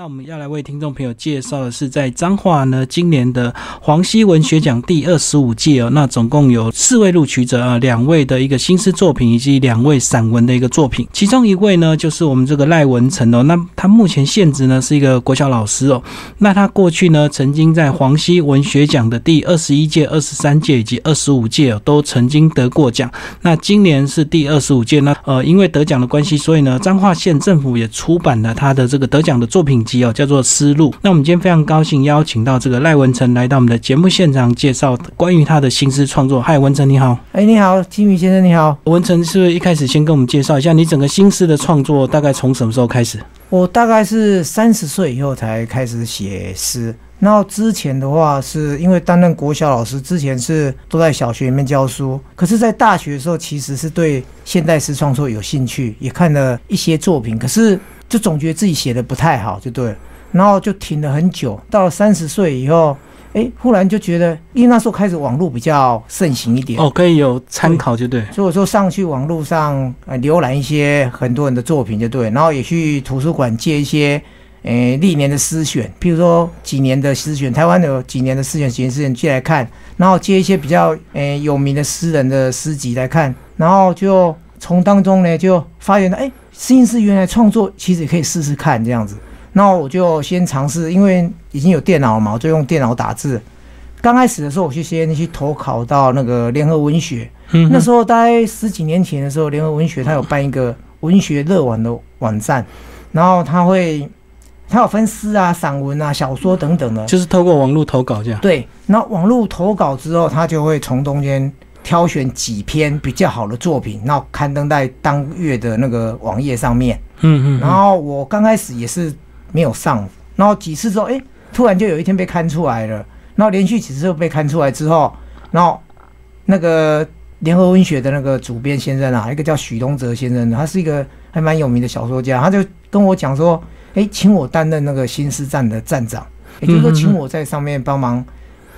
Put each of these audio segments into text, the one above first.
那我们要来为听众朋友介绍的是，在彰化呢，今年的黄溪文学奖第二十五届哦，那总共有四位录取者啊，两位的一个新诗作品，以及两位散文的一个作品。其中一位呢，就是我们这个赖文成哦，那他目前现职呢是一个国小老师哦。那他过去呢，曾经在黄溪文学奖的第二十一届、二十三届以及二十五届哦，都曾经得过奖。那今年是第二十五届，那呃，因为得奖的关系，所以呢，彰化县政府也出版了他的这个得奖的作品。哦，叫做思路。那我们今天非常高兴邀请到这个赖文成来到我们的节目现场，介绍关于他的新诗创作。嗨，文成你好。哎，你好，金宇先生你好。文成是不是一开始先跟我们介绍一下你整个新诗的创作，大概从什么时候开始？我大概是三十岁以后才开始写诗。然后之前的话，是因为担任国小老师，之前是都在小学里面教书。可是，在大学的时候，其实是对现代诗创作有兴趣，也看了一些作品。可是就总觉得自己写的不太好，就对了，然后就停了很久。到了三十岁以后，哎，忽然就觉得，因为那时候开始网络比较盛行一点，哦，可以有参考，就对。所以我说上去网络上呃浏览一些很多人的作品，就对。然后也去图书馆借一些，诶，历年的诗选，譬如说几年的诗选，台湾有几年的诗选，几年诗选借来看，然后借一些比较诶有名的诗人的诗集来看，然后就从当中呢就发现，哎。新诗原来创作其实也可以试试看这样子，那我就先尝试，因为已经有电脑了嘛，我就用电脑打字。刚开始的时候，我去先去投考到那个联合文学，嗯那时候大概十几年前的时候，联合文学它有办一个文学热网的网站，然后它会它有分诗啊、散文啊、小说等等的，就是透过网络投稿这样。对，那网络投稿之后，它就会从中间。挑选几篇比较好的作品，然后刊登在当月的那个网页上面。嗯嗯。然后我刚开始也是没有上，然后几次之后，哎，突然就有一天被刊出来了。然后连续几次被刊出来之后，然后那个联合文学的那个主编先生啊，一个叫许东哲先生，他是一个还蛮有名的小说家，他就跟我讲说，哎，请我担任那个新诗站的站长，也就是说，请我在上面帮忙。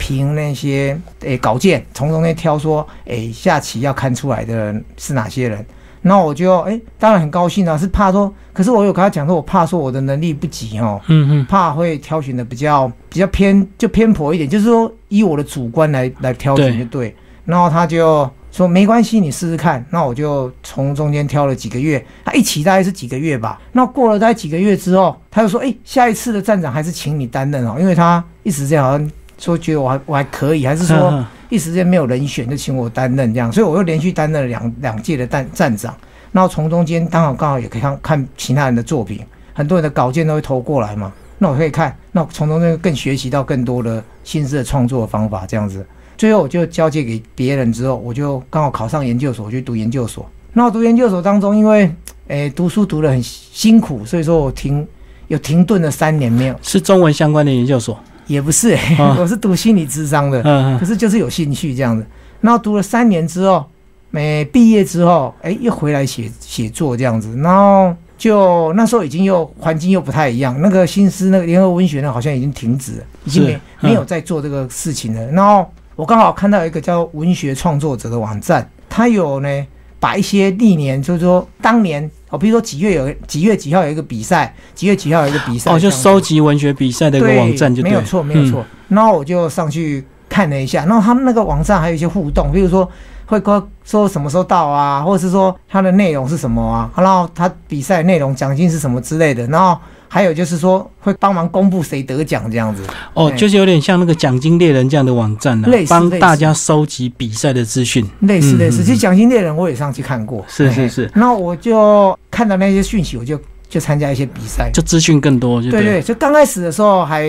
凭那些诶稿件，从中间挑说，诶下棋要看出来的人是哪些人，那我就诶当然很高兴啊，是怕说，可是我有跟他讲说，我怕说我的能力不及哦，嗯嗯，怕会挑选的比较比较偏就偏颇一点，就是说以我的主观来来挑选就对，然后他就说没关系，你试试看，那我就从中间挑了几个月，他一起大概是几个月吧，那过了大概几个月之后，他就说，哎下一次的站长还是请你担任哦，因为他一直这样好像。说觉得我还我还可以，还是说一时间没有人选就请我担任这样，所以我又连续担任了两两届的站站长。然后从中间刚好刚好也可以看看其他人的作品，很多人的稿件都会投过来嘛，那我可以看，那从中间更学习到更多的新式的创作方法这样子。最后我就交接给别人之后，我就刚好考上研究所，去读研究所。那我读研究所当中，因为诶读书读得很辛苦，所以说我停有停顿了三年没有。是中文相关的研究所。也不是，我是读心理智商的，可是就是有兴趣这样子。然后读了三年之后，没毕业之后，哎，又回来写写作这样子。然后就那时候已经又环境又不太一样，那个新思那个联合文学呢，好像已经停止了，已经没没有在做这个事情了。然后我刚好看到一个叫文学创作者的网站，他有呢。把一些历年，就是说当年哦，比如说几月有几月几号有一个比赛，几月几号有一个比赛，哦，就收集文学比赛的一个网站，就没有错，没有错。然后我就上去看了一下，然后他们那个网站还有一些互动，比如说会说说什么时候到啊，或者是说它的内容是什么啊，然后他比赛内容奖金是什么之类的，然后。还有就是说，会帮忙公布谁得奖这样子哦，就是有点像那个奖金猎人这样的网站呢，帮大家收集比赛的资讯。类似类似，其实奖金猎人我也上去看过。是是是。那我就看到那些讯息，我就就参加一些比赛，就资讯更多。对对，就刚开始的时候还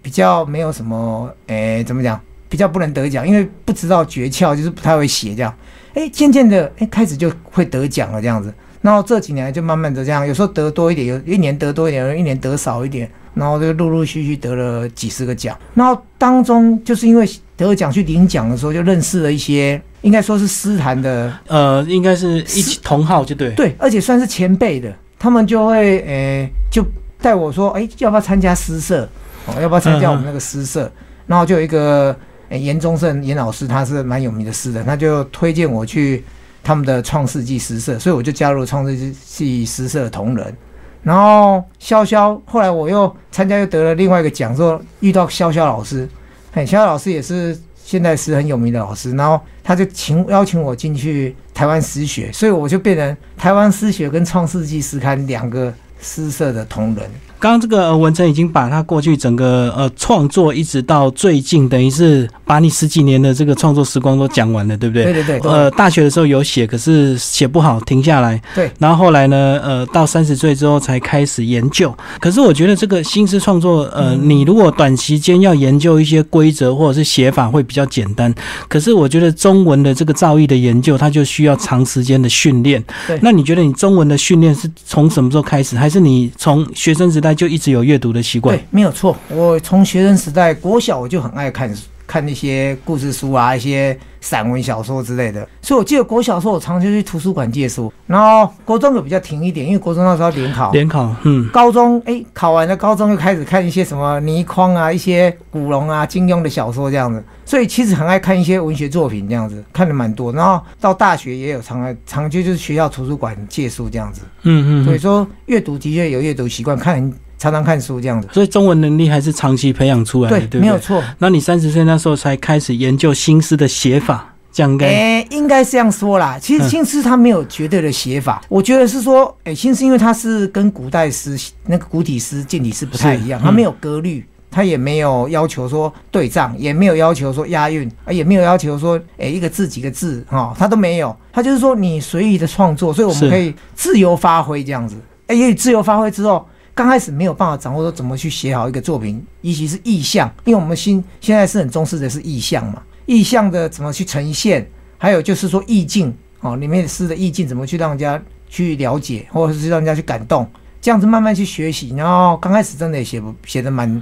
比较没有什么，诶，怎么讲？比较不能得奖，因为不知道诀窍，就是不太会写这样。哎，渐渐的，哎，开始就会得奖了这样子。然后这几年就慢慢的这样，有时候得多一点，有一年得多一点，有一年得少一点，然后就陆陆续续得了几十个奖。然后当中就是因为得奖去领奖的时候，就认识了一些，应该说是诗坛的，呃，应该是一起同号就对，对，而且算是前辈的，他们就会诶就带我说，哎，要不要参加诗社？哦，要不要参加我们那个诗社？然后就有一个严宗盛严老师，他是蛮有名的诗人，他就推荐我去。他们的创世纪诗社，所以我就加入创世纪诗社同仁。然后潇潇后来我又参加又得了另外一个奖，说遇到潇潇老师，嘿，潇潇老师也是现在是很有名的老师，然后他就请邀请我进去台湾诗学，所以我就变成台湾诗学跟创世纪诗刊两个诗社的同仁。刚刚这个文成已经把他过去整个呃创作，一直到最近，等于是把你十几年的这个创作时光都讲完了，对不对？对对对。呃，大学的时候有写，可是写不好，停下来。对。然后后来呢，呃，到三十岁之后才开始研究。可是我觉得这个新诗创作，呃，你如果短期间要研究一些规则或者是写法会比较简单。可是我觉得中文的这个造诣的研究，它就需要长时间的训练。对。那你觉得你中文的训练是从什么时候开始？还是你从学生时代？就一直有阅读的习惯，对，没有错。我从学生时代国小我就很爱看书看那些故事书啊，一些散文小说之类的。所以我记得国小时候我常常去图书馆借书，然后国中就比较停一点，因为国中那时候联考，联考，嗯，高中哎考完了，高中又开始看一些什么倪匡啊，一些古龙啊、金庸的小说这样子。所以其实很爱看一些文学作品这样子，看的蛮多。然后到大学也有常来常去就是学校图书馆借书这样子，嗯嗯。所以说阅读的确有阅读习惯，看。常常看书这样子，所以中文能力还是长期培养出来的，对，没有错。那你三十岁那时候才开始研究新诗的写法，这样该？哎，应该是这样说啦。其实新诗它没有绝对的写法，我觉得是说，哎，新诗因为它是跟古代诗那个古体诗、近体诗不太一样，它没有格律，它也没有要求说对仗，也没有要求说押韵，啊，也没有要求说，哎，一个字几个字，哈，它都没有。它就是说你随意的创作，所以我们可以自由发挥这样子。哎，也自由发挥之后。刚开始没有办法掌握说怎么去写好一个作品，尤其是意象，因为我们新现在是很重视的是意象嘛，意象的怎么去呈现，还有就是说意境哦，里面诗的意境怎么去让人家去了解，或者是让人家去感动，这样子慢慢去学习，然后刚开始真的也写不写的蛮。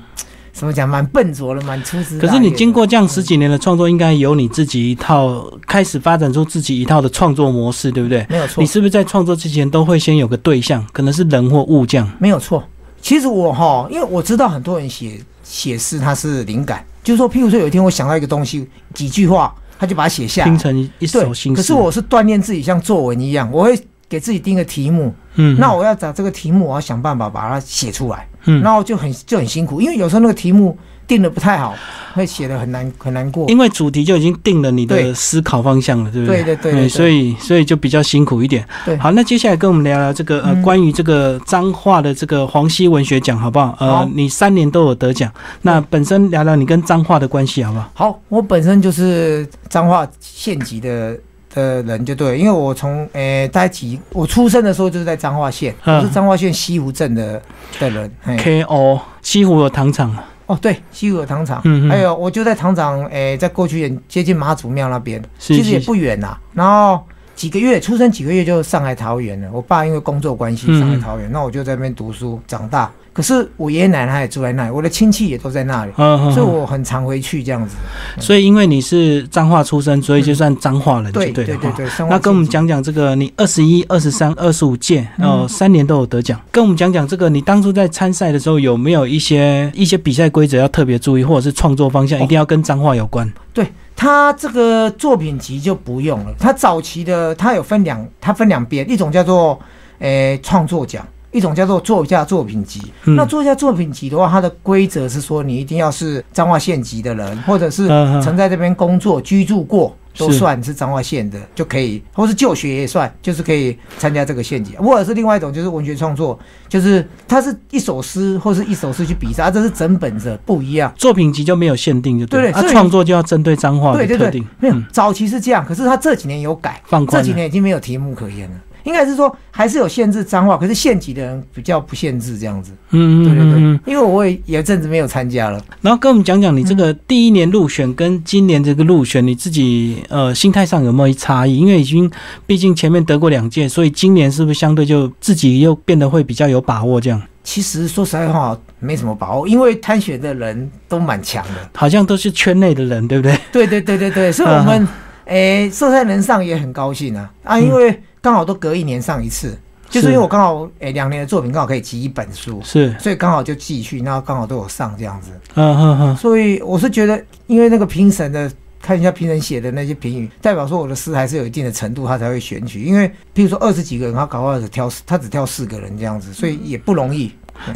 怎么讲？蛮笨拙的，蛮粗枝。可是你经过这样十几年的创作，应该有你自己一套，开始发展出自己一套的创作模式，对不对？没有错。你是不是在创作之前都会先有个对象，可能是人或物这样？没有错。其实我哈，因为我知道很多人写写诗，他是灵感，就是说，譬如说有一天我想到一个东西，几句话，他就把它写下，拼成一首新诗。可是我是锻炼自己，像作文一样，我会给自己定个题目。嗯。那我要找这个题目，我要想办法把它写出来。嗯，然后就很就很辛苦，因为有时候那个题目定的不太好，会写的很难很难过。因为主题就已经定了你的思考方向了，对不对？对对对。所以所以就比较辛苦一点。对。好，那接下来跟我们聊聊这个呃关于这个脏话的这个黄溪文学奖，好不好？呃，你三年都有得奖，那本身聊聊你跟脏话的关系，好不好？好，我本身就是脏话县级的。的人就对，因为我从诶，大概几，我出生的时候就是在彰化县，我是彰化县西湖镇的的人。K O 西湖有糖厂。哦，对，西湖有糖厂，嗯还有我就在糖厂，诶，在过去也接近妈祖庙那边，其实也不远呐。然后几个月出生几个月就上海桃园了，我爸因为工作关系上海桃园，那我就在那边读书长大。可是我爷爷奶奶也住在那里，我的亲戚也都在那里，所以我很常回去这样子。所以因为你是彰化出生，所以就算彰化人，对对对对。那跟我们讲讲这个，你二十一、二十三、二十五届，哦，三年都有得奖。跟我们讲讲这个，你当初在参赛的时候有没有一些一些比赛规则要特别注意，或者是创作方向一定要跟彰化有关？对他这个作品集就不用了。他早期的他有分两，他分两边，一种叫做诶创作奖。一种叫做作家作品集，那作家作品集的话，它的规则是说，你一定要是彰化县级的人，或者是曾在这边工作居住过，都算是彰化县的就可以，或是就学也算，就是可以参加这个县级。或者是另外一种，就是文学创作，就是它是一首诗或是一首诗去比赛，这是整本的不一样。作品集就没有限定，就对了，它创作就要针对彰化的特定。没有，早期是这样，可是他这几年有改，这几年已经没有题目可言了。应该是说还是有限制脏话，可是县级的人比较不限制这样子。嗯，对对对，因为我也有阵子没有参加了。然后跟我们讲讲你这个第一年入选跟今年这个入选，你自己呃心态上有没有差异？因为已经毕竟前面得过两届，所以今年是不是相对就自己又变得会比较有把握这样？其实说实在话，没什么把握，因为参选的人都蛮强的，好像都是圈内的人，对不对？对对对对对，所以我们 诶，受赛人上也很高兴啊啊，因为。刚好都隔一年上一次，就是因为我刚好诶两年的作品刚好可以集一本书，是，所以刚好就继续，然后刚好都有上这样子。嗯嗯嗯。所以我是觉得，因为那个评审的看一下评审写的那些评语，代表说我的诗还是有一定的程度，他才会选取。因为譬如说二十几个人，他搞不好只挑他只挑四个人这样子，所以也不容易。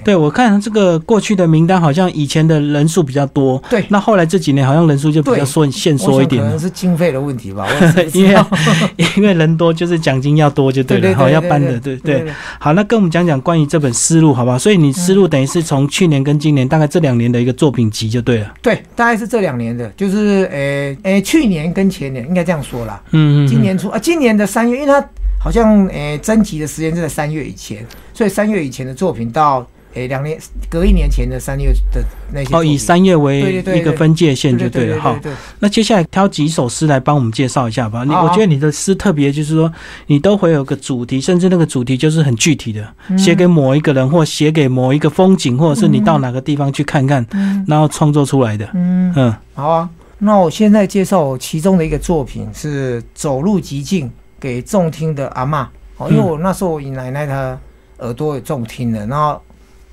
对，我看这个过去的名单，好像以前的人数比较多。对，那后来这几年好像人数就比较缩限缩一点。可能是经费的问题吧。因为 因为人多，就是奖金要多就对了，好要颁的，对对。好，那跟我们讲讲关于这本思路好不好？所以你思路等于是从去年跟今年大概这两年的一个作品集就对了。对，大概是这两年的，就是诶诶，去年跟前年应该这样说啦。嗯嗯。今年初啊，今年的三月，因为它好像诶征集的时间是在三月以前，所以三月以前的作品到。诶，两年隔一年前的三月的那些哦，以三月为一个分界线就对了哈。那接下来挑几首诗来帮我们介绍一下吧。你我觉得你的诗特别，就是说你都会有个主题，甚至那个主题就是很具体的，写给某一个人，或写给某一个风景，或者是你到哪个地方去看看，然后创作出来的。嗯嗯，好啊。那我现在介绍其中的一个作品是《走路极静》给重听的阿妈哦，因为我那时候我奶奶她耳朵也重听了，然后。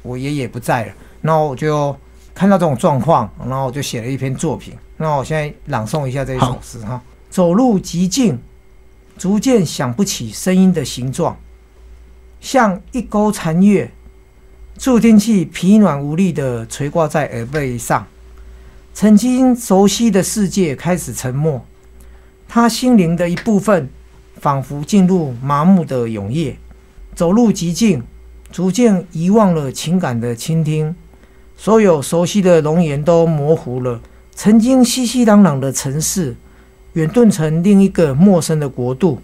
我爷爷不在了，然后我就看到这种状况，然后我就写了一篇作品。那我现在朗诵一下这一首诗哈：走路极静，逐渐想不起声音的形状，像一钩残月，助听器疲软无力的垂挂在耳背上。曾经熟悉的世界开始沉默，他心灵的一部分仿佛进入麻木的永夜。走路极静。逐渐遗忘了情感的倾听，所有熟悉的容颜都模糊了。曾经熙熙攘攘的城市，远遁成另一个陌生的国度，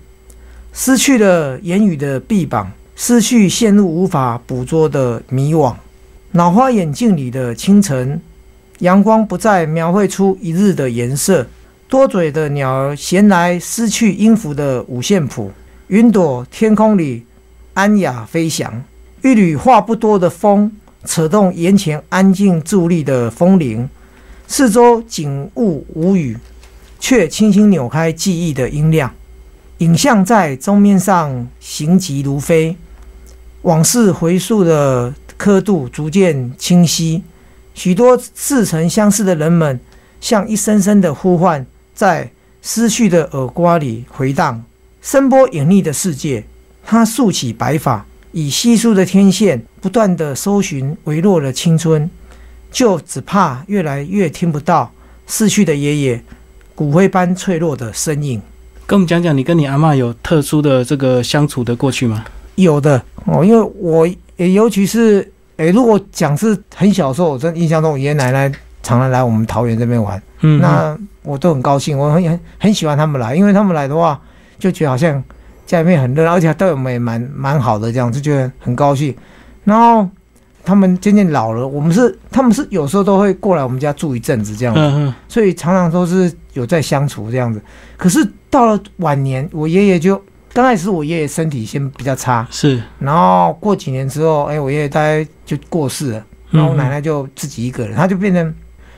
失去了言语的臂膀，失去陷入无法捕捉的迷惘。脑花眼镜里的清晨，阳光不再描绘出一日的颜色。多嘴的鸟儿衔来失去音符的五线谱，云朵天空里安雅飞翔。一缕话不多的风，扯动眼前安静伫立的风铃，四周景物无语，却轻轻扭开记忆的音量。影像在钟面上行疾如飞，往事回溯的刻度逐渐清晰。许多似曾相识的人们，像一声声的呼唤，在失去的耳瓜里回荡。声波隐匿的世界，他竖起白发。以稀疏的天线不断的搜寻微弱的青春，就只怕越来越听不到逝去的爷爷骨灰般脆弱的身影。跟我们讲讲，你跟你阿妈有特殊的这个相处的过去吗？有的哦，因为我尤其是诶，如果讲是很小时候，我真印象中，我爷爷奶奶常常来我们桃园这边玩，嗯，那我都很高兴，我很很很喜欢他们来，因为他们来的话，就觉得好像。家里面很热闹，而且对我们也蛮蛮好的，这样就觉得很高兴。然后他们渐渐老了，我们是他们是有时候都会过来我们家住一阵子这样子，所以常常都是有在相处这样子。可是到了晚年，我爷爷就刚开始我爷爷身体先比较差，是，然后过几年之后，哎，我爷爷大概就过世了，然后我奶奶就自己一个人，他就变成。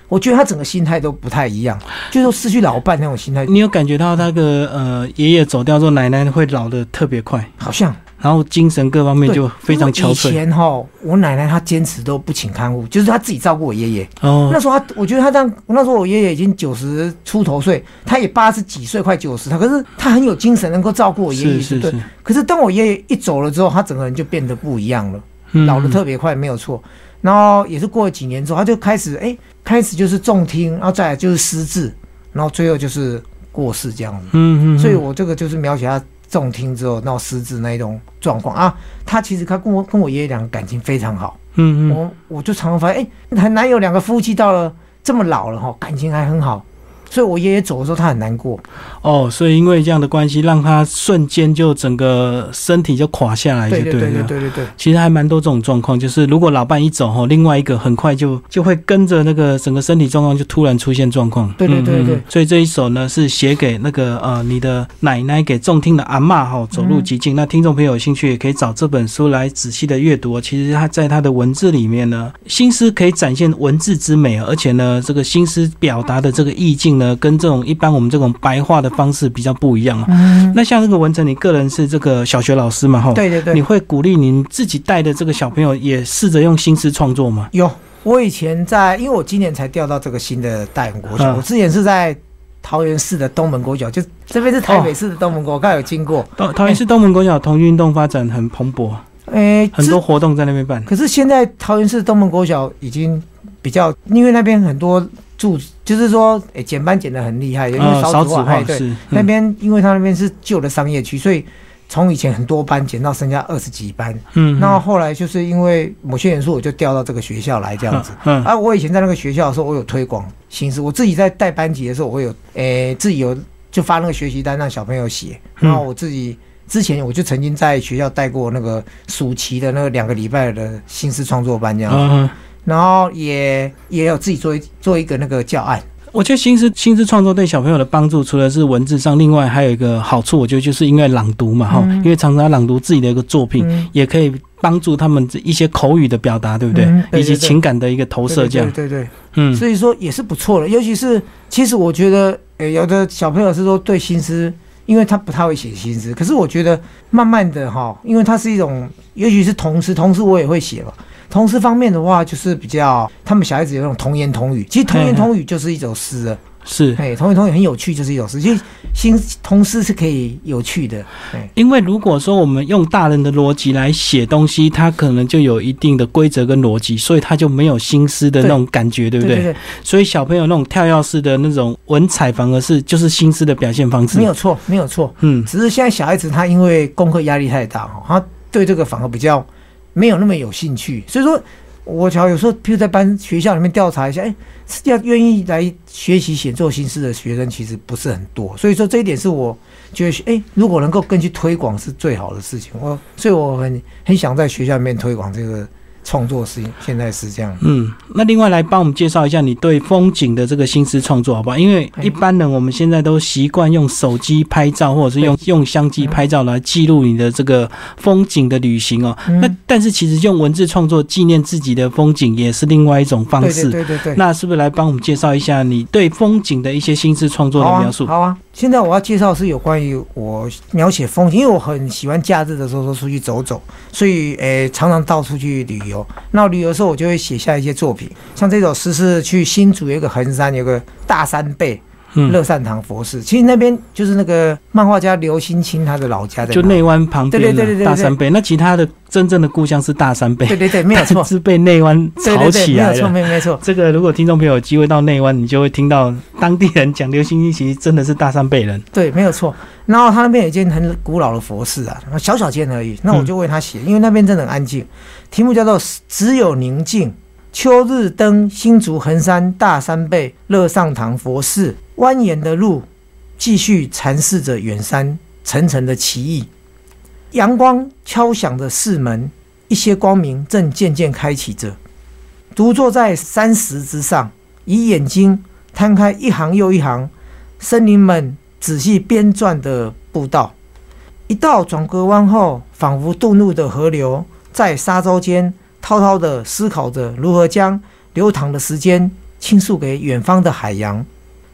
我觉得他整个心态都不太一样，就是失去老伴那种心态。你有感觉到那个呃，爷爷走掉之后，奶奶会老的特别快，好像，然后精神各方面就非常憔悴。以前哈，我奶奶她坚持都不请看护，就是她自己照顾我爷爷。哦，那时候她，我觉得她这样，那时候我爷爷已经九十出头岁，他也八十几岁，快九十，他可是他很有精神，能够照顾我爷爷。是是是。可是当我爷爷一走了之后，他整个人就变得不一样了，老的特别快，没有错。然后也是过了几年之后，他就开始哎。开始就是重听，然后再来就是失智，然后最后就是过世这样子。嗯嗯。所以我这个就是描写他重听之后闹失智那一种状况啊。他其实他跟我跟我爷爷两个感情非常好。嗯嗯。我我就常常发现，哎，很难有两个夫妻到了这么老了哈，感情还很好。所以，我爷爷走的时候，他很难过。哦，所以因为这样的关系，让他瞬间就整个身体就垮下来，就对对对对对对。其实还蛮多这种状况，就是如果老伴一走哈，另外一个很快就就会跟着那个整个身体状况就突然出现状况。对对对对。所以这一首呢是写给那个呃你的奶奶给重听的阿妈哈，走路极静。那听众朋友有兴趣也可以找这本书来仔细的阅读。其实他在他的文字里面呢，心思可以展现文字之美，而且呢这个心思表达的这个意境。呢，跟这种一般我们这种白话的方式比较不一样啊。那像这个文成，你个人是这个小学老师嘛？哈，对对对，你会鼓励您自己带的这个小朋友也试着用心思创作吗？有，我以前在，因为我今年才调到这个新的大勇国小，我之前是在桃园市的东门国小，就这边是台北市的东门国，刚有经过。桃桃园市东门国小童运动发展很蓬勃，诶，很多活动在那边办。可是现在桃园市东门国小已经比较，因为那边很多住，就是说，诶，减班减的很厉害，因为少子化，对，那边因为他那边是旧的商业区，所以。从以前很多班减到剩下二十几班，嗯，那后来就是因为某些元素，我就调到这个学校来这样子。嗯，而我以前在那个学校的时候，我有推广形式，我自己在带班级的时候，我有诶自己有就发那个学习单让小朋友写。然后我自己之前我就曾经在学校带过那个暑期的那个两个礼拜的新诗创作班这样。嗯，然后也也有自己做做一个那个教案。我觉得新诗新诗创作对小朋友的帮助，除了是文字上，另外还有一个好处，我觉得就是因为朗读嘛，哈，因为常常朗读自己的一个作品，也可以帮助他们一些口语的表达，对不对？以及情感的一个投射，这样，对对，嗯，所以说也是不错的。尤其是，其实我觉得，呃，有的小朋友是说对新诗，因为他不太会写新诗，可是我觉得慢慢的哈，因为它是一种，尤其是童诗，童诗我也会写嘛。童诗方面的话，就是比较他们小孩子有那种童言童语，其实童言童语就是一首诗了。是，哎，童言童语很有趣，就是一首诗。其实新童诗是可以有趣的，因为如果说我们用大人的逻辑来写东西，它可能就有一定的规则跟逻辑，所以它就没有新诗的那种感觉，对不对？所以小朋友那种跳跃式的那种文采，反而是就是新诗的表现方式。没有错，没有错。嗯，只是现在小孩子他因为功课压力太大哈，他对这个反而比较。没有那么有兴趣，所以说，我瞧有时候，譬如在班学校里面调查一下，哎，要愿意来学习写作心思的学生其实不是很多，所以说这一点是我觉得，哎，如果能够更去推广是最好的事情。我所以我很很想在学校里面推广这个。创作是现在是这样。嗯，那另外来帮我们介绍一下你对风景的这个心思创作，好不好？因为一般人我们现在都习惯用手机拍照，或者是用用相机拍照来记录你的这个风景的旅行哦。那但是其实用文字创作纪念自己的风景也是另外一种方式。对对对。那是不是来帮我们介绍一下你对风景的一些心思创作的描述？好啊。现在我要介绍是有关于我描写风景，因为我很喜欢假日的时候说出去走走，所以诶常常到处去旅游。那旅游的时候我就会写下一些作品，像这首诗是去新竹有个横山，有个大山背。乐善堂佛寺，其实那边就是那个漫画家刘心清他的老家在，就内湾旁边的大山背。那其他的真正的故乡是大山背，对对对，没有错，是被内湾炒起来的。没有错，没没错。这个如果听众朋友有机会到内湾，你就会听到当地人讲刘心清其实真的是大山背人。对，没有错。然后他那边有一间很古老的佛寺啊，小小间而已。那我就为他写，因为那边真的很安静。题目叫做《只有宁静》。秋日登新竹横山大山背乐上堂佛寺，蜿蜒的路继续阐释着远山层层的奇异。阳光敲响着寺门，一些光明正渐渐开启着。独坐在山石之上，以眼睛摊开一行又一行森林们仔细编撰的步道。一道转个弯后，仿佛渡怒的河流在沙洲间。滔滔的思考着如何将流淌的时间倾诉给远方的海洋。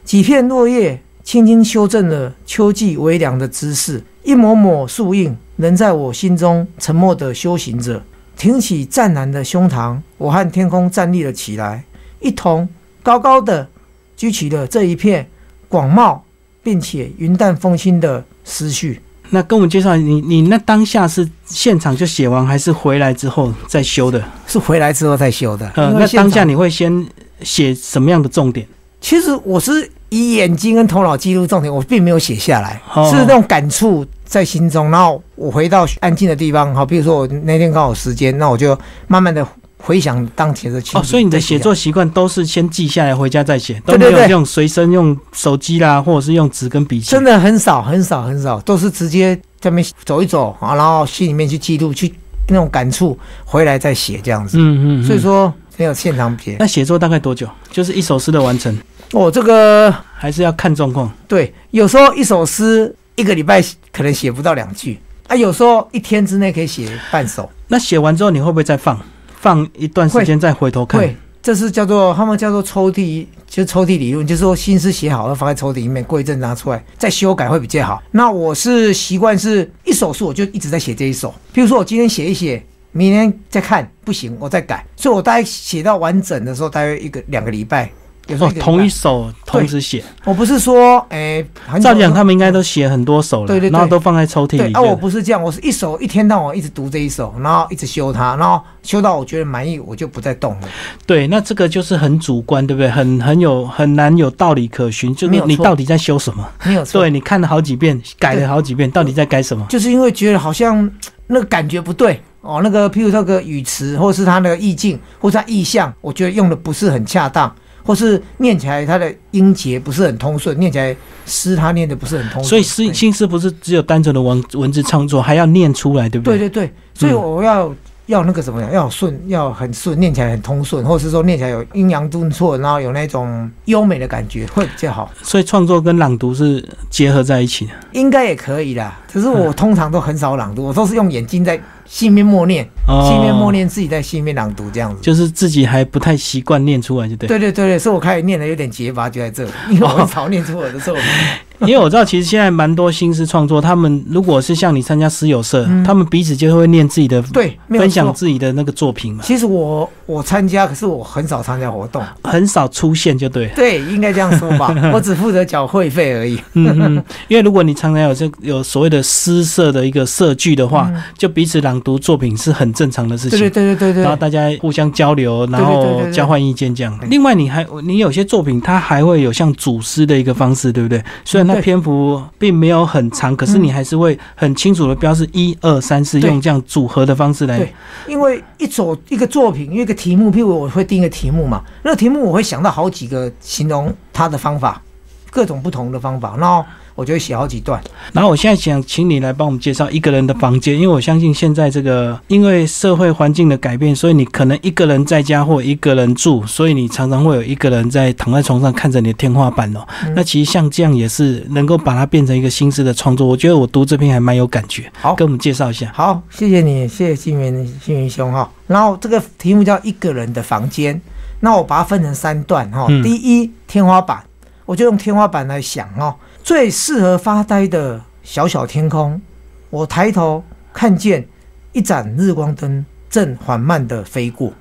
几片落叶轻轻修正了秋季微凉的姿势，一抹抹树影仍在我心中沉默地修行着。挺起湛蓝的胸膛，我和天空站立了起来，一同高高的举起了这一片广袤并且云淡风轻的思绪。那跟我们介绍，你你那当下是现场就写完，还是回来之后再修的？是回来之后再修的。呃，那当下你会先写什么样的重点？其实我是以眼睛跟头脑记录重点，我并没有写下来，是那种感触在心中。然后我回到安静的地方，好，比如说我那天刚好时间，那我就慢慢的。回想当前的情哦，所以你的写作习惯都是先记下来，回家再写，都没有用随身用手机啦，或者是用纸跟笔。真的很少很少很少，都是直接在那边走一走啊，然后心里面去记录，去那种感触，回来再写这样子。嗯嗯。所以说没有现场写。那写作大概多久？就是一首诗的完成？哦，这个还是要看状况。对，有时候一首诗一个礼拜可能写不到两句啊，有时候一天之内可以写半首。那写完之后你会不会再放？放一段时间再回头看，会，这是叫做他们叫做抽屉，就是抽屉理论，就是说心思写好了放在抽屉里面，过一阵拿出来再修改会比较好。那我是习惯是一首诗我就一直在写这一首，比如说我今天写一写，明天再看不行我再改，所以我大概写到完整的时候大约一个两个礼拜。有时候同一首同时写。我不是说，哎，照讲他们应该都写很多首了，对对，然后都放在抽屉里。啊，我不是这样，我是一首一天到晚一直读这一首，然后一直修它，然后修到我觉得满意，我就不再动了。对，那这个就是很主观，对不对？很很有很难有道理可循，就是你到底在修什么？没有错。对你看了好几遍，改了好几遍，到底在改什么？就是因为觉得好像那个感觉不对。哦，那个，譬如那个语词，或是他那个意境，或是他意象，我觉得用的不是很恰当，或是念起来它的音节不是很通顺，念起来诗他念的不是很通顺。所以诗新诗不是只有单纯的文文字创作，还要念出来，对不对？对对对，所以我要。要那个怎么样？要顺，要很顺，念起来很通顺，或是说念起来有阴阳顿挫，然后有那种优美的感觉，会比较好。所以创作跟朗读是结合在一起的，应该也可以啦。只是我通常都很少朗读，我都是用眼睛在心里面默念，心里面默念，自己在心里面朗读这样子。就是自己还不太习惯念出来，就对。对对对对，所以我开始念的有点结巴，就在这里，因为我少念出我的作品。因为我知道，其实现在蛮多新诗创作，他们如果是像你参加诗友社，他们彼此就会念自己的，对，分享自己的那个作品嘛。其实我我参加，可是我很少参加活动，很少出现，就对。对，应该这样说吧。我只负责缴会费而已。嗯嗯。因为如果你常常有这有所谓的诗社的一个社聚的话，就彼此朗读作品是很正常的事情。对对对对对。然后大家互相交流，然后交换意见这样。另外，你还你有些作品，它还会有像组诗的一个方式，对不对？虽然它篇幅。并没有很长，可是你还是会很清楚的标示一二三四，用这样组合的方式来。对，因为一首一个作品，一个题目，譬如我会定一个题目嘛，那个题目我会想到好几个形容它的方法，各种不同的方法，然后。我就会写好几段，然后我现在想请你来帮我们介绍一个人的房间，因为我相信现在这个因为社会环境的改变，所以你可能一个人在家或一个人住，所以你常常会有一个人在躺在床上看着你的天花板哦。那其实像这样也是能够把它变成一个新诗的创作。我觉得我读这篇还蛮有感觉。好，跟我们介绍一下。好，谢谢你，谢谢幸运幸运兄哈。然后这个题目叫一个人的房间，那我把它分成三段哈。第一，天花板，我就用天花板来想哦。最适合发呆的小小天空，我抬头看见一盏日光灯正缓慢地飞过。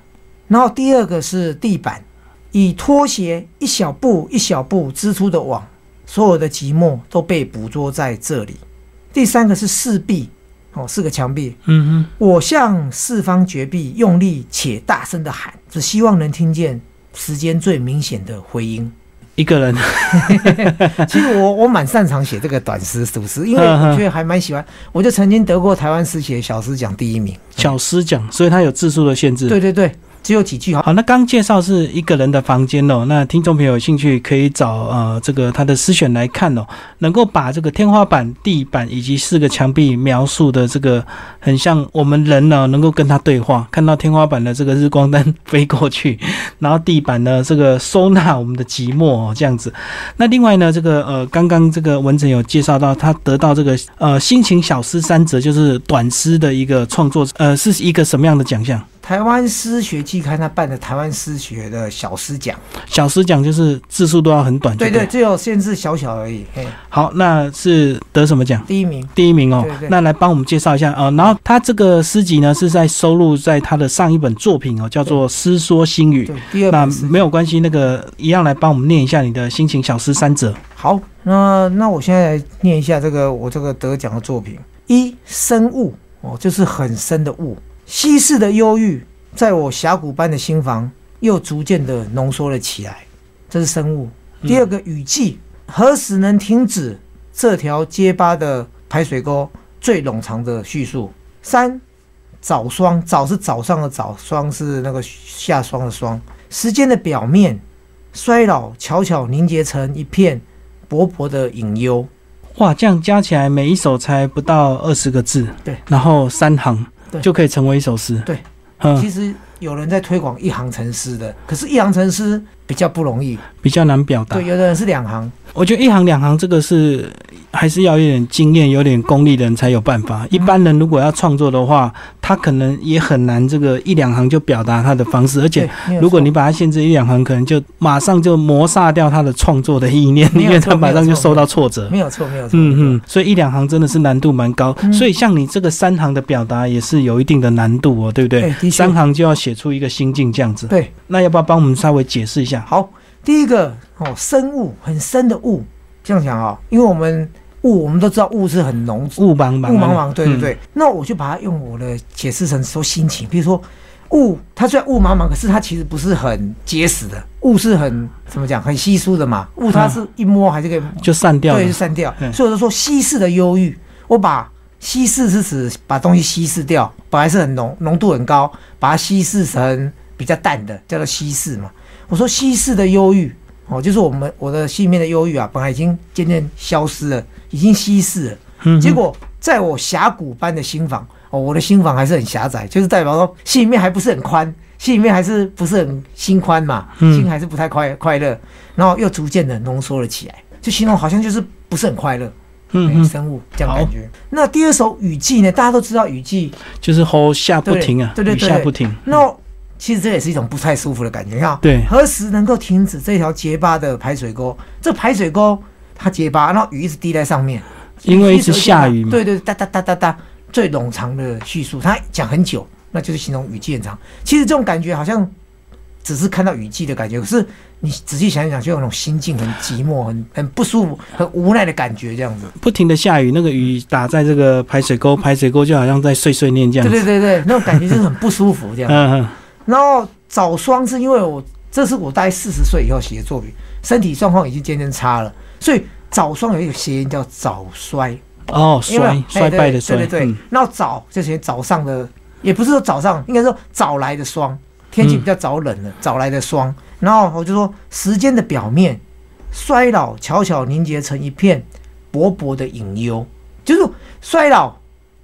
然后第二个是地板，以拖鞋一小步一小步织出的网，所有的寂寞都被捕捉在这里。第三个是四壁，哦，四个墙壁。嗯哼，我向四方绝壁用力且大声的喊，只希望能听见时间最明显的回音。一个人，其实我我蛮擅长写这个短诗、组诗，因为我觉得还蛮喜欢。我就曾经得过台湾诗写小诗奖第一名，小诗奖，所以它有字数的限制。对对对。只有几句好，那刚介绍是一个人的房间哦。那听众朋友有兴趣可以找呃这个他的诗选来看哦，能够把这个天花板、地板以及四个墙壁描述的这个很像我们人呢，能够跟他对话。看到天花板的这个日光灯飞过去，然后地板呢这个收纳我们的寂寞哦这样子。那另外呢这个呃刚刚这个文成有介绍到他得到这个呃心情小诗三折，就是短诗的一个创作，呃是一个什么样的奖项？台湾诗学季刊他办的台湾诗学的小诗奖，小诗奖就是字数都要很短，对对，只有限制小小而已。好，那是得什么奖？第一名，第一名哦。那来帮我们介绍一下啊。然后他这个诗集呢是在收录在他的上一本作品哦，叫做《诗说新语》。第二那没有关系，那个一样来帮我们念一下你的心情小诗三则。好，那那我现在来念一下这个我这个得奖的作品。一生物哦，就是很深的雾。稀释的忧郁，在我峡谷般的心房又逐渐的浓缩了起来。这是生物。第二个雨季，何时能停止这条结巴的排水沟最冗长的叙述？三早霜，早是早上的早，霜是那个下霜的霜。时间的表面衰老，悄悄凝结成一片薄薄的隐忧。哇，这样加起来每一首才不到二十个字。对，然后三行。就可以成为一首诗。对，其实有人在推广一行成诗的，可是，一行成诗比较不容易，比较难表达。对，有的人是两行。我觉得一行两行这个是。还是要有点经验、有点功力的人才有办法。一般人如果要创作的话，他可能也很难这个一两行就表达他的方式。而且，如果你把它限制一两行，可能就马上就磨杀掉他的创作的意念，因为他马上就受到挫折。没有错，没有错。嗯嗯，所以一两行真的是难度蛮高。所以像你这个三行的表达也是有一定的难度哦，对不对？三行就要写出一个心境这样子。对，那要不要帮我们稍微解释一下？好。第一个哦，深雾很深的雾，这样讲啊，因为我们雾我们都知道雾是很浓雾茫茫雾茫茫，对对对。那我就把它用我的解释成说心情，比如说雾，它虽然雾茫茫，可是它其实不是很结实的，雾是很怎么讲，很稀疏的嘛。雾它是一摸还是可以就散掉，对，就散掉。所以我就说稀释的忧郁，我把稀释是指把东西稀释掉，本来是很浓浓度很高，把它稀释成比较淡的，叫做稀释嘛。我说稀释的忧郁哦，就是我们我的心里面的忧郁啊，本来已经渐渐消失了，已经稀释了。嗯。结果在我峡谷般的心房哦，我的心房还是很狭窄，就是代表说心里面还不是很宽，心里面还是不是很心宽嘛，心还是不太快快乐，然后又逐渐的浓缩了起来，就形容好像就是不是很快乐。嗯。生物这样感觉。那第二首雨季呢？大家都知道雨季就是吼下不停啊，对对对，下不停。那其实这也是一种不太舒服的感觉，看，对，何时能够停止这条结巴的排水沟？这排水沟它结巴，然后雨一直滴在上面，因为一直下雨嘛。对对，哒哒哒哒哒，最冗长的叙述，他讲很久，那就是形容雨季很长。其实这种感觉好像只是看到雨季的感觉，可是你仔细想一想，就有那种心境很寂寞、很很不舒服、很无奈的感觉，这样子。不停的下雨，那个雨打在这个排水沟，排水沟就好像在碎碎念这样。对对对对，那种感觉就是很不舒服这样。嗯嗯。然后早霜是因为我这是我大概四十岁以后写的作品，身体状况已经渐渐差了，所以早霜有一个谐音叫早衰哦，衰衰败的衰。对对对，那早就是早上的，也不是说早上，应该说早来的霜，天气比较早冷了，早来的霜。然后我就说时间的表面衰老悄悄凝结成一片薄薄的隐忧，就是衰老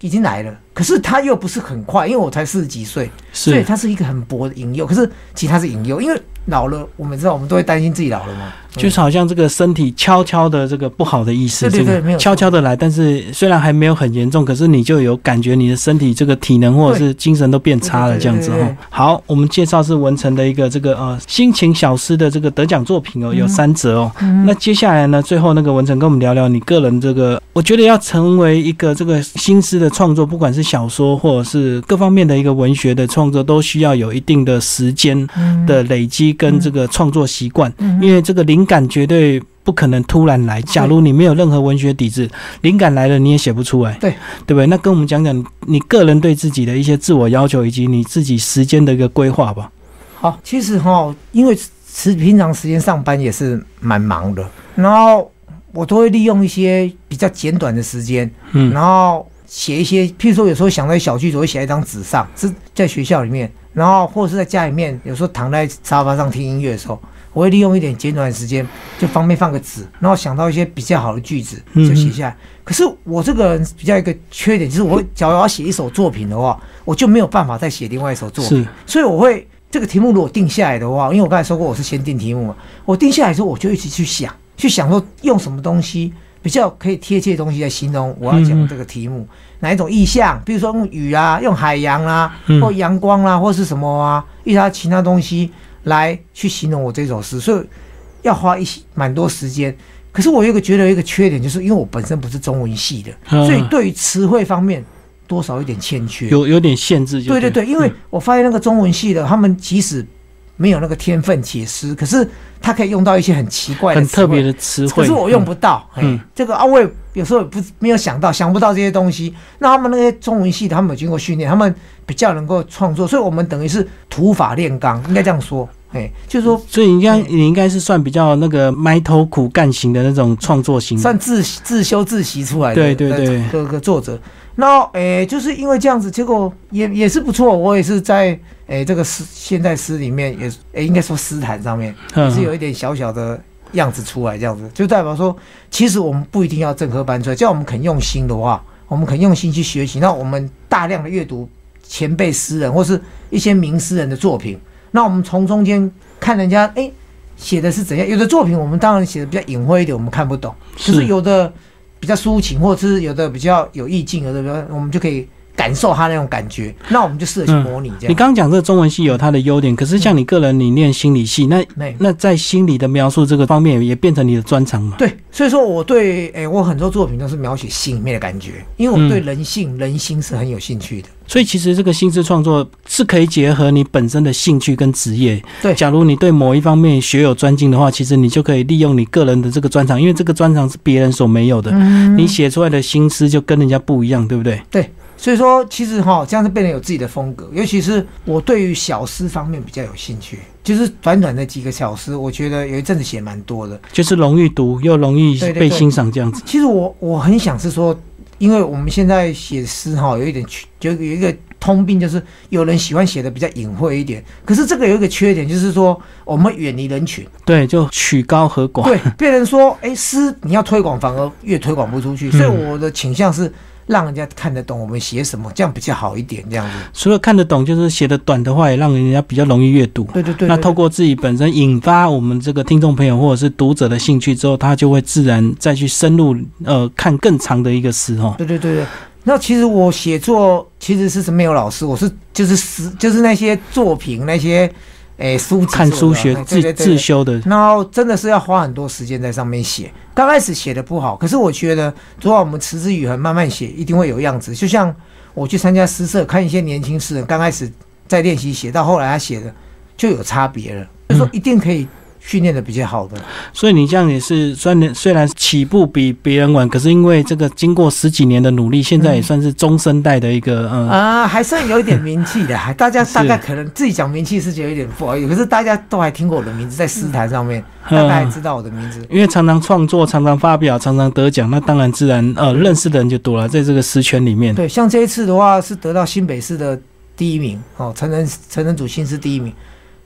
已经来了。可是他又不是很快，因为我才四十几岁，所以他是一个很薄的引诱。可是其实他是引诱，因为老了，我们知道我们都会担心自己老了嘛。就是好像这个身体悄悄的这个不好的意思，对对对，没有悄悄的来，但是虽然还没有很严重，可是你就有感觉你的身体这个体能或者是精神都变差了这样子哦。好，我们介绍是文成的一个这个呃心情小诗的这个得奖作品哦，有三折哦。那接下来呢，最后那个文成跟我们聊聊你个人这个，我觉得要成为一个这个新诗的创作，不管是小说或者是各方面的一个文学的创作，都需要有一定的时间的累积跟这个创作习惯，因为这个灵。感绝对不可能突然来。假如你没有任何文学底子，灵感来了你也写不出来，对对不对？那跟我们讲讲你个人对自己的一些自我要求，以及你自己时间的一个规划吧。好，其实哈，因为是平常时间上班也是蛮忙的，然后我都会利用一些比较简短的时间，嗯，然后写一些，譬如说有时候想在小剧组，会写一张纸上，是在学校里面，然后或者是在家里面，有时候躺在沙发上听音乐的时候。我会利用一点简短的时间，就方便放个纸，然后想到一些比较好的句子就写下来。可是我这个人比较一个缺点，就是我假如要写一首作品的话，我就没有办法再写另外一首作品。所以我会这个题目如果定下来的话，因为我刚才说过我是先定题目嘛，我定下来之后我就一直去想，去想说用什么东西比较可以贴切的东西来形容我要讲这个题目，哪一种意象，比如说用雨啊，用海洋啊，或阳光啊，或是什么啊，其他其他东西。来去形容我这首诗，所以要花一些蛮多时间。可是我有个觉得一个缺点，就是因为我本身不是中文系的，所以对于词汇方面多少有点欠缺，有有点限制。对对对，因为我发现那个中文系的，他们即使没有那个天分写诗，可是他可以用到一些很奇怪的、很特别的词汇，可是我用不到。嗯，这个啊，我也有时候不没有想到，想不到这些东西。那他们那些中文系的，他们有经过训练，他们比较能够创作，所以我们等于是土法炼钢，应该这样说。哎，就是说，所以你应该你应该是算比较那个埋头苦干型的那种创作型，算自自修自习出来的，对对对，各个作者。那哎，就是因为这样子，结果也也是不错。我也是在哎这个诗现代诗里面，也哎应该说诗坛上面也是有一点小小的样子出来，这样子就代表说，其实我们不一定要正科班出来，只要我们肯用心的话，我们肯用心去学习，那我们大量的阅读前辈诗人或是一些名诗人的作品。那我们从中间看人家哎写的是怎样，有的作品我们当然写的比较隐晦一点，我们看不懂；可是。有的比较抒情，或者是有的比较有意境，有的比较我们就可以感受他那种感觉，那我们就试着去模拟这样。你刚刚讲这个中文系有它的优点，可是像你个人你念心理系，那那在心理的描述这个方面也变成你的专长嘛？对，所以说我对诶，我很多作品都是描写心里面的感觉，因为我对人性、人心是很有兴趣的。所以其实这个心智创作是可以结合你本身的兴趣跟职业。对，假如你对某一方面学有专精的话，其实你就可以利用你个人的这个专长，因为这个专长是别人所没有的，你写出来的心思就跟人家不一样，对不对？对。所以说，其实哈，这样子变得有自己的风格。尤其是我对于小诗方面比较有兴趣，就是短短的几个小诗，我觉得有一阵子写蛮多的，就是容易读又容易被欣赏这样子。其实我我很想是说，因为我们现在写诗哈，有一点缺，就有一个通病，就是有人喜欢写的比较隐晦一点。可是这个有一个缺点，就是说我们远离人群，对，就曲高和寡。对，变成说，哎，诗你要推广，反而越推广不出去。所以我的倾向是。让人家看得懂我们写什么，这样比较好一点。这样子，除了看得懂，就是写的短的话，也让人家比较容易阅读。对对对。那透过自己本身引发我们这个听众朋友或者是读者的兴趣之后，他就会自然再去深入呃看更长的一个诗哦。对对对对。那其实我写作其实是没有老师，我是就是诗就是那些作品那些。哎，书看书学自自修的，然后真的是要花很多时间在上面写。刚开始写的不好，可是我觉得，如果我们持之以恒，慢慢写，一定会有样子。就像我去参加诗社，看一些年轻诗人，刚开始在练习写，到后来他写的就有差别了。就说一定可以。训练的比较好的，所以你这样也是虽然虽然起步比别人晚，可是因为这个经过十几年的努力，现在也算是中生代的一个嗯啊，还算有一点名气的，还大家大概可能自己讲名气是觉得有点不好意思，可是大家都还听过我的名字，在诗坛上面大概知道我的名字，因为常常创作、常常发表、常常得奖，那当然自然呃认识的人就多了，在这个诗圈里面。对，像这一次的话是得到新北市的第一名哦，成人成人组新诗第一名。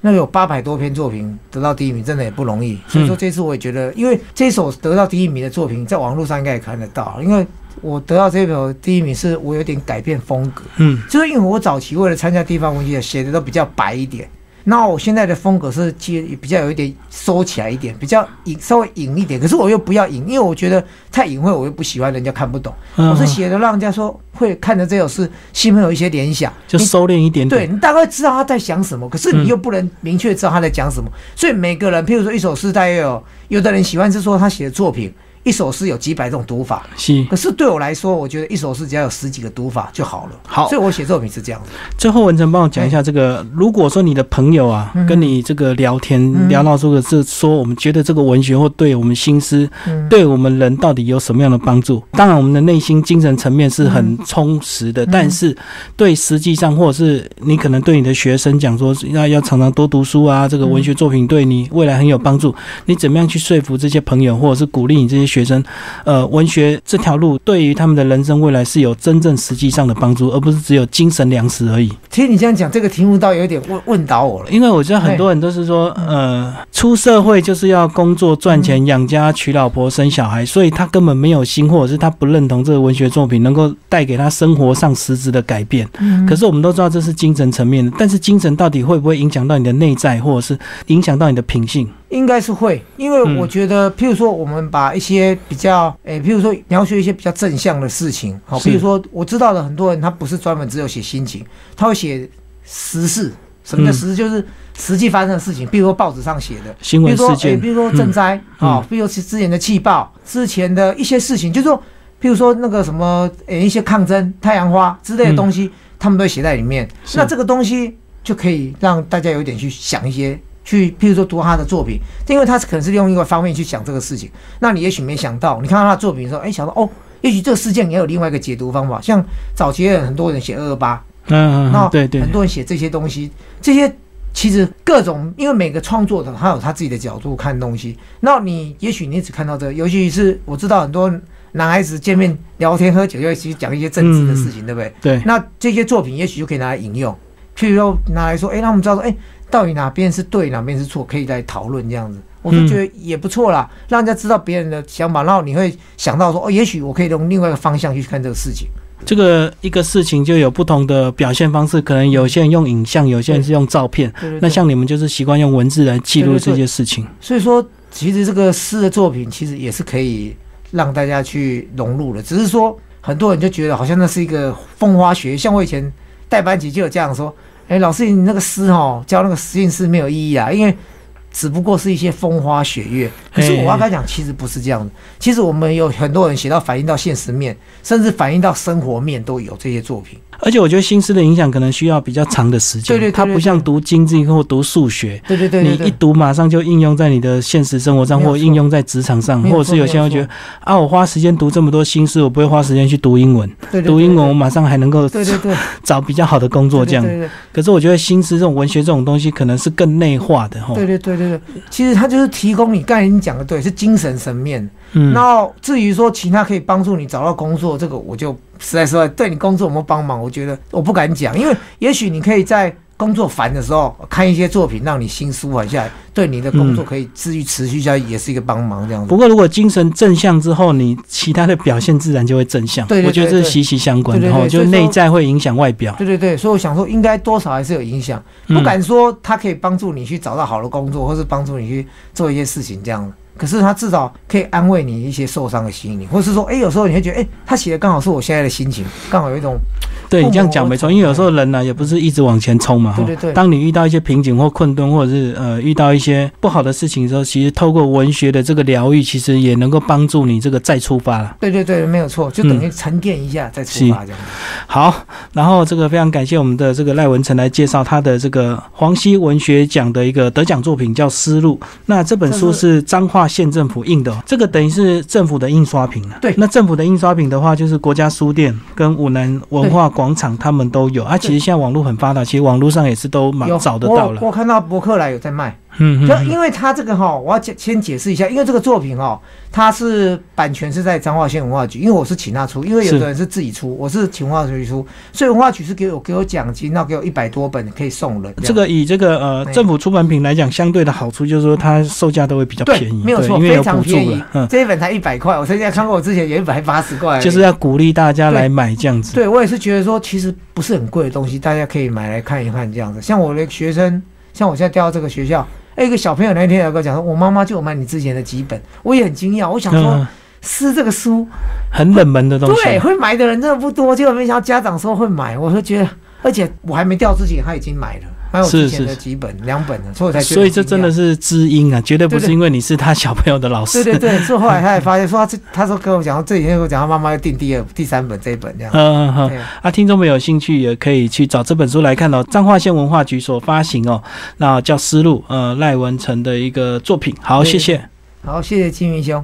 那有八百多篇作品得到第一名，真的也不容易。所以说这次我也觉得，因为这首得到第一名的作品，在网络上应该也看得到。因为我得到这首第一名，是我有点改变风格，嗯，就是因为我早期为了参加地方文学，写的都比较白一点。那我现在的风格是接比较有一点收起来一点，比较隐稍微隐一点。可是我又不要隐，因为我觉得太隐晦，我又不喜欢人家看不懂。我是写的让人家说会看着这首诗，心里有一些联想，就收敛一点。对你大概知道他在想什么，可是你又不能明确知道他在讲什么。所以每个人，譬如说一首诗，大约有有的人喜欢是说他写的作品。一首诗有几百种读法，是。可是对我来说，我觉得一首诗只要有十几个读法就好了。好，所以我写作品是这样子。最后，文成帮我讲一下这个。如果说你的朋友啊，跟你这个聊天聊到这个是说，我们觉得这个文学或对我们心思，对我们人到底有什么样的帮助？当然，我们的内心精神层面是很充实的，但是对实际上，或者是你可能对你的学生讲说，要要常常多读书啊，这个文学作品对你未来很有帮助。你怎么样去说服这些朋友，或者是鼓励你这些？学生，呃，文学这条路对于他们的人生未来是有真正实际上的帮助，而不是只有精神粮食而已。听你这样讲，这个题目倒有点问问倒我了。因为我知道很多人都是说，呃，出社会就是要工作赚钱养家娶老婆生小孩，所以他根本没有心，或者是他不认同这个文学作品能够带给他生活上实质的改变。可是我们都知道这是精神层面的，但是精神到底会不会影响到你的内在，或者是影响到你的品性？应该是会，因为我觉得，譬如说，我们把一些比较，诶，譬如说描述一些比较正向的事情，好，譬如说我知道的很多人，他不是专门只有写心情，他会写实事。什么叫实事？就是实际发生的事情，比如说报纸上写的新闻事件，比如说赈灾啊，比如说之前的气爆，之前的一些事情，就是说，譬如说那个什么，诶，一些抗争、太阳花之类的东西，他们都写在里面。那这个东西就可以让大家有点去想一些。去，譬如说读他的作品，因为他是可能是用一个方面去想这个事情，那你也许没想到，你看到他的作品的时候，哎，想到哦，也许这个事件也有另外一个解读方法。像早期很多人写二二八，嗯，那对对，很多人写这些东西，这些其实各种，因为每个创作者他有他自己的角度看东西。那你也许你只看到这，尤其是我知道很多男孩子见面聊天喝酒，尤其讲一些政治的事情，对不对？对。那这些作品也许就可以拿来引用，譬如说拿来说，哎，让我们知道说，哎。到底哪边是对，哪边是错，可以来讨论这样子，我就觉得也不错啦，让人家知道别人的想法，然后你会想到说，哦，也许我可以用另外一个方向去看这个事情。这个一个事情就有不同的表现方式，可能有些人用影像，有些人是用照片。那像你们就是习惯用文字来记录这些事情。所以说，其实这个诗的作品其实也是可以让大家去融入的，只是说很多人就觉得好像那是一个风花雪月。像我以前带班级就有这样说：“哎，老师，你那个诗哦，教那个实验室没有意义啊，因为。”只不过是一些风花雪月，可是我要跟他讲，其实不是这样的。其实我们有很多人写到反映到现实面，甚至反映到生活面都有这些作品。而且我觉得新诗的影响可能需要比较长的时间，对对，它不像读经济或读数学，对对对，你一读马上就应用在你的现实生活上，或应用在职场上，或者是有些人觉得啊，我花时间读这么多新诗，我不会花时间去读英文，读英文我马上还能够对对对。找比较好的工作这样。可是我觉得新诗这种文学这种东西可能是更内化的哈。对对对对对，其实它就是提供你刚才你讲的对，是精神层面。嗯，那至于说其他可以帮助你找到工作，这个我就实在说对你工作有没有帮忙，我觉得我不敢讲，因为也许你可以在工作烦的时候看一些作品，让你心舒缓下来，对你的工作可以至于持续下去，也是一个帮忙这样子。不过如果精神正向之后，你其他的表现 自然就会正向。对，我觉得这是息息相关的哈，就内在会影响外表。对对对，所以我想说，应该多少还是有影响，不敢说它可以帮助你去找到好的工作，或是帮助你去做一些事情这样。可是他至少可以安慰你一些受伤的心灵，或是说，哎，有时候你会觉得，哎，他写的刚好是我现在的心情，刚好有一种。对你这样讲没错，因为有时候人呢也不是一直往前冲嘛。对对对。当你遇到一些瓶颈或困顿，或者是呃遇到一些不好的事情的时候，其实透过文学的这个疗愈，其实也能够帮助你这个再出发了。对对对，没有错，就等于沉淀一下再出发这样。好，然后这个非常感谢我们的这个赖文成来介绍他的这个黄溪文学奖的一个得奖作品叫《思路》。那这本书是彰化县政府印的，这个等于是政府的印刷品了。对。那政府的印刷品的话，就是国家书店跟武南文化。广场他们都有啊，其实现在网络很发达，其实网络上也是都蛮找得到了。我看到博客来有在卖。嗯，就因为他这个哈，我要先解释一下，因为这个作品哦，它是版权是在彰化县文化局，因为我是请他出，因为有的人是自己出，我是请文化局出，所以文化局是给我给我奖金，那给我一百多本可以送人。这个以这个呃政府出版品来讲，相对的好处就是说它售价都会比较便宜，没有错，非常便宜。嗯，这一本才一百块，我曾经看过，我之前有一本还八十块。就是要鼓励大家来买这样子。对，我也是觉得说，其实不是很贵的东西，大家可以买来看一看这样子。像我的学生，像我现在调到这个学校。哎，一个小朋友那天有跟我讲说，我妈妈就有买你之前的几本，我也很惊讶。我想说，撕这个书很冷门的东西，对，会买的人真的不多。结果没想到家长说会买，我就觉得，而且我还没掉之前他已经买了。还有之前的几本两本的，所以才所以这真的是知音啊，绝对不是因为你是他小朋友的老师。对对对，所以后来他也发现说，他这他说跟我讲，这几天跟我讲，他妈妈要订第二、第三本这一本这样。嗯嗯嗯。啊，听众们有兴趣也可以去找这本书来看哦，彰化县文化局所发行哦，那叫《思路》呃赖文成的一个作品。好，谢谢。好，谢谢金云兄。